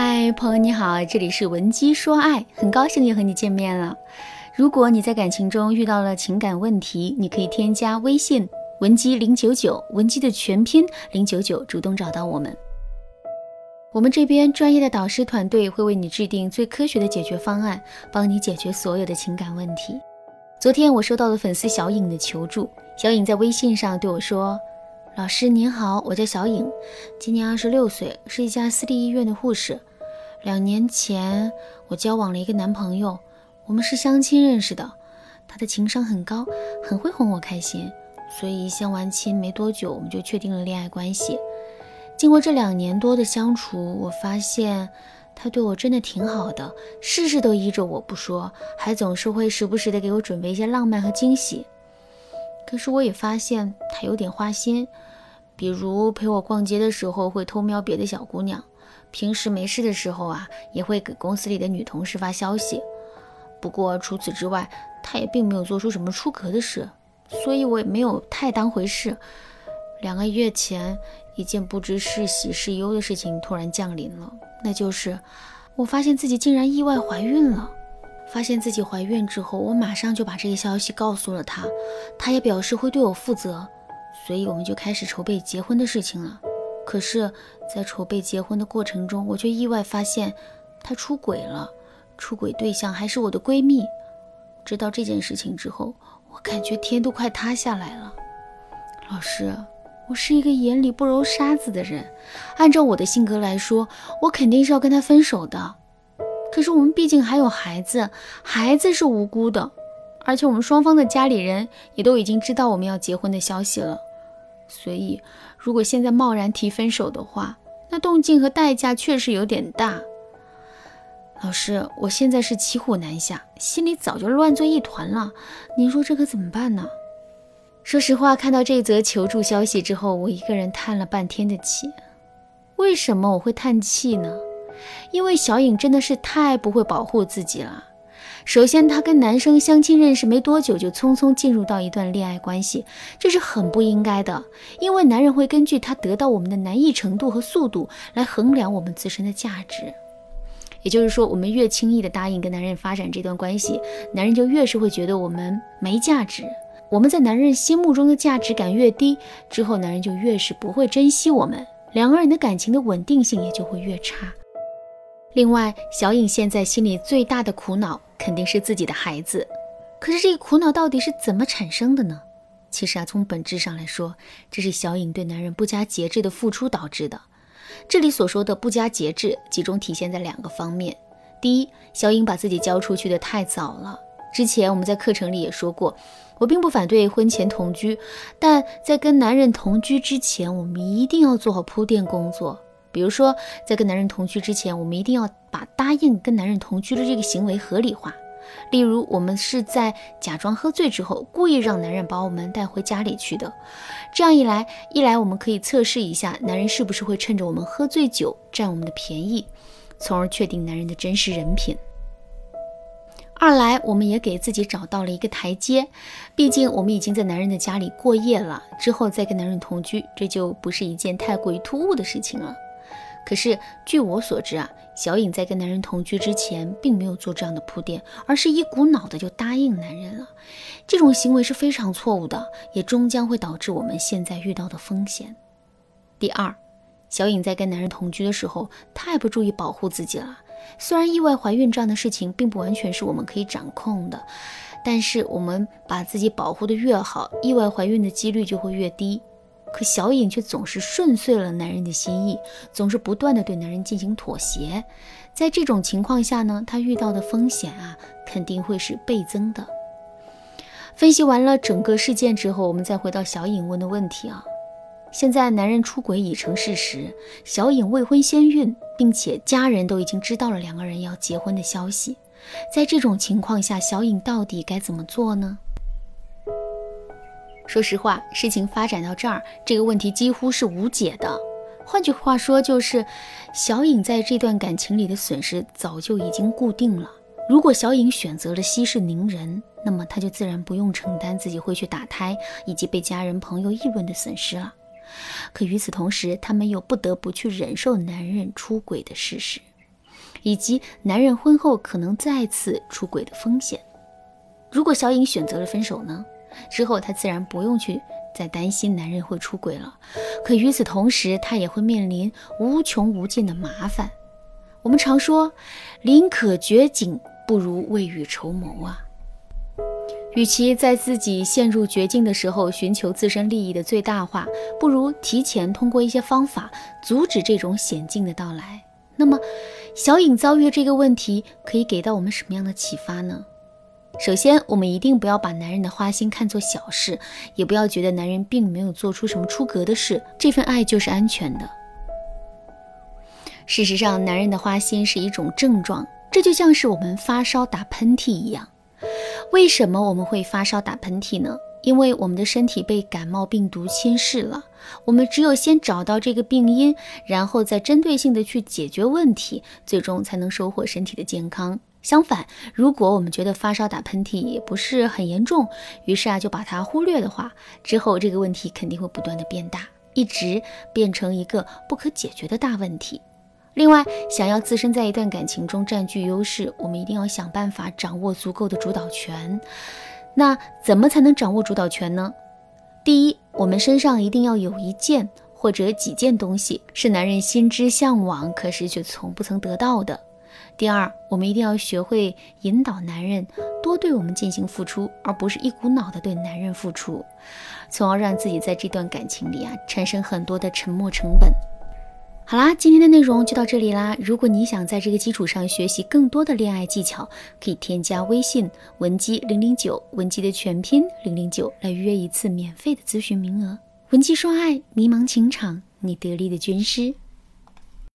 嗨，朋友你好，这里是文姬说爱，很高兴又和你见面了。如果你在感情中遇到了情感问题，你可以添加微信文姬零九九，文姬的全拼零九九，主动找到我们。我们这边专业的导师团队会为你制定最科学的解决方案，帮你解决所有的情感问题。昨天我收到了粉丝小颖的求助，小颖在微信上对我说。老师您好，我叫小颖，今年二十六岁，是一家私立医院的护士。两年前我交往了一个男朋友，我们是相亲认识的。他的情商很高，很会哄我开心，所以相完亲没多久，我们就确定了恋爱关系。经过这两年多的相处，我发现他对我真的挺好的，事事都依着我不说，还总是会时不时的给我准备一些浪漫和惊喜。可是我也发现他有点花心。比如陪我逛街的时候会偷瞄别的小姑娘，平时没事的时候啊也会给公司里的女同事发消息。不过除此之外，他也并没有做出什么出格的事，所以我也没有太当回事。两个月前，一件不知是喜是忧的事情突然降临了，那就是我发现自己竟然意外怀孕了。发现自己怀孕之后，我马上就把这个消息告诉了他，他也表示会对我负责。所以我们就开始筹备结婚的事情了。可是，在筹备结婚的过程中，我却意外发现他出轨了，出轨对象还是我的闺蜜。知道这件事情之后，我感觉天都快塌下来了。老师，我是一个眼里不揉沙子的人，按照我的性格来说，我肯定是要跟他分手的。可是我们毕竟还有孩子，孩子是无辜的，而且我们双方的家里人也都已经知道我们要结婚的消息了。所以，如果现在贸然提分手的话，那动静和代价确实有点大。老师，我现在是骑虎难下，心里早就乱作一团了。您说这可怎么办呢？说实话，看到这则求助消息之后，我一个人叹了半天的气。为什么我会叹气呢？因为小颖真的是太不会保护自己了。首先，她跟男生相亲认识没多久，就匆匆进入到一段恋爱关系，这是很不应该的。因为男人会根据他得到我们的难易程度和速度来衡量我们自身的价值。也就是说，我们越轻易的答应跟男人发展这段关系，男人就越是会觉得我们没价值。我们在男人心目中的价值感越低，之后男人就越是不会珍惜我们，两个人的感情的稳定性也就会越差。另外，小颖现在心里最大的苦恼。肯定是自己的孩子，可是这个苦恼到底是怎么产生的呢？其实啊，从本质上来说，这是小颖对男人不加节制的付出导致的。这里所说的不加节制，集中体现在两个方面。第一，小颖把自己交出去的太早了。之前我们在课程里也说过，我并不反对婚前同居，但在跟男人同居之前，我们一定要做好铺垫工作。比如说，在跟男人同居之前，我们一定要把答应跟男人同居的这个行为合理化。例如，我们是在假装喝醉之后，故意让男人把我们带回家里去的。这样一来，一来我们可以测试一下男人是不是会趁着我们喝醉酒占我们的便宜，从而确定男人的真实人品；二来，我们也给自己找到了一个台阶。毕竟，我们已经在男人的家里过夜了，之后再跟男人同居，这就不是一件太过于突兀的事情了。可是，据我所知啊，小颖在跟男人同居之前，并没有做这样的铺垫，而是一股脑的就答应男人了。这种行为是非常错误的，也终将会导致我们现在遇到的风险。第二，小颖在跟男人同居的时候，太不注意保护自己了。虽然意外怀孕这样的事情并不完全是我们可以掌控的，但是我们把自己保护的越好，意外怀孕的几率就会越低。可小颖却总是顺遂了男人的心意，总是不断的对男人进行妥协。在这种情况下呢，她遇到的风险啊，肯定会是倍增的。分析完了整个事件之后，我们再回到小颖问的问题啊。现在男人出轨已成事实，小颖未婚先孕，并且家人都已经知道了两个人要结婚的消息。在这种情况下，小颖到底该怎么做呢？说实话，事情发展到这儿，这个问题几乎是无解的。换句话说，就是小颖在这段感情里的损失早就已经固定了。如果小颖选择了息事宁人，那么她就自然不用承担自己会去打胎以及被家人朋友议论的损失了。可与此同时，他们又不得不去忍受男人出轨的事实。以及男人婚后可能再次出轨的风险。如果小颖选择了分手呢？之后她自然不用去再担心男人会出轨了。可与此同时，她也会面临无穷无尽的麻烦。我们常说，宁可绝境，不如未雨绸缪啊。与其在自己陷入绝境的时候寻求自身利益的最大化，不如提前通过一些方法阻止这种险境的到来。那么，小颖遭遇这个问题可以给到我们什么样的启发呢？首先，我们一定不要把男人的花心看作小事，也不要觉得男人并没有做出什么出格的事，这份爱就是安全的。事实上，男人的花心是一种症状，这就像是我们发烧打喷嚏一样。为什么我们会发烧打喷嚏呢？因为我们的身体被感冒病毒侵蚀了。我们只有先找到这个病因，然后再针对性的去解决问题，最终才能收获身体的健康。相反，如果我们觉得发烧打喷嚏也不是很严重，于是啊就把它忽略的话，之后这个问题肯定会不断的变大，一直变成一个不可解决的大问题。另外，想要自身在一段感情中占据优势，我们一定要想办法掌握足够的主导权。那怎么才能掌握主导权呢？第一，我们身上一定要有一件或者几件东西是男人心之向往，可是却从不曾得到的。第二，我们一定要学会引导男人多对我们进行付出，而不是一股脑的对男人付出，从而让自己在这段感情里啊产生很多的沉没成本。好啦，今天的内容就到这里啦。如果你想在这个基础上学习更多的恋爱技巧，可以添加微信文姬零零九，文姬的全拼零零九，来预约一次免费的咨询名额。文姬说爱，迷茫情场，你得力的军师。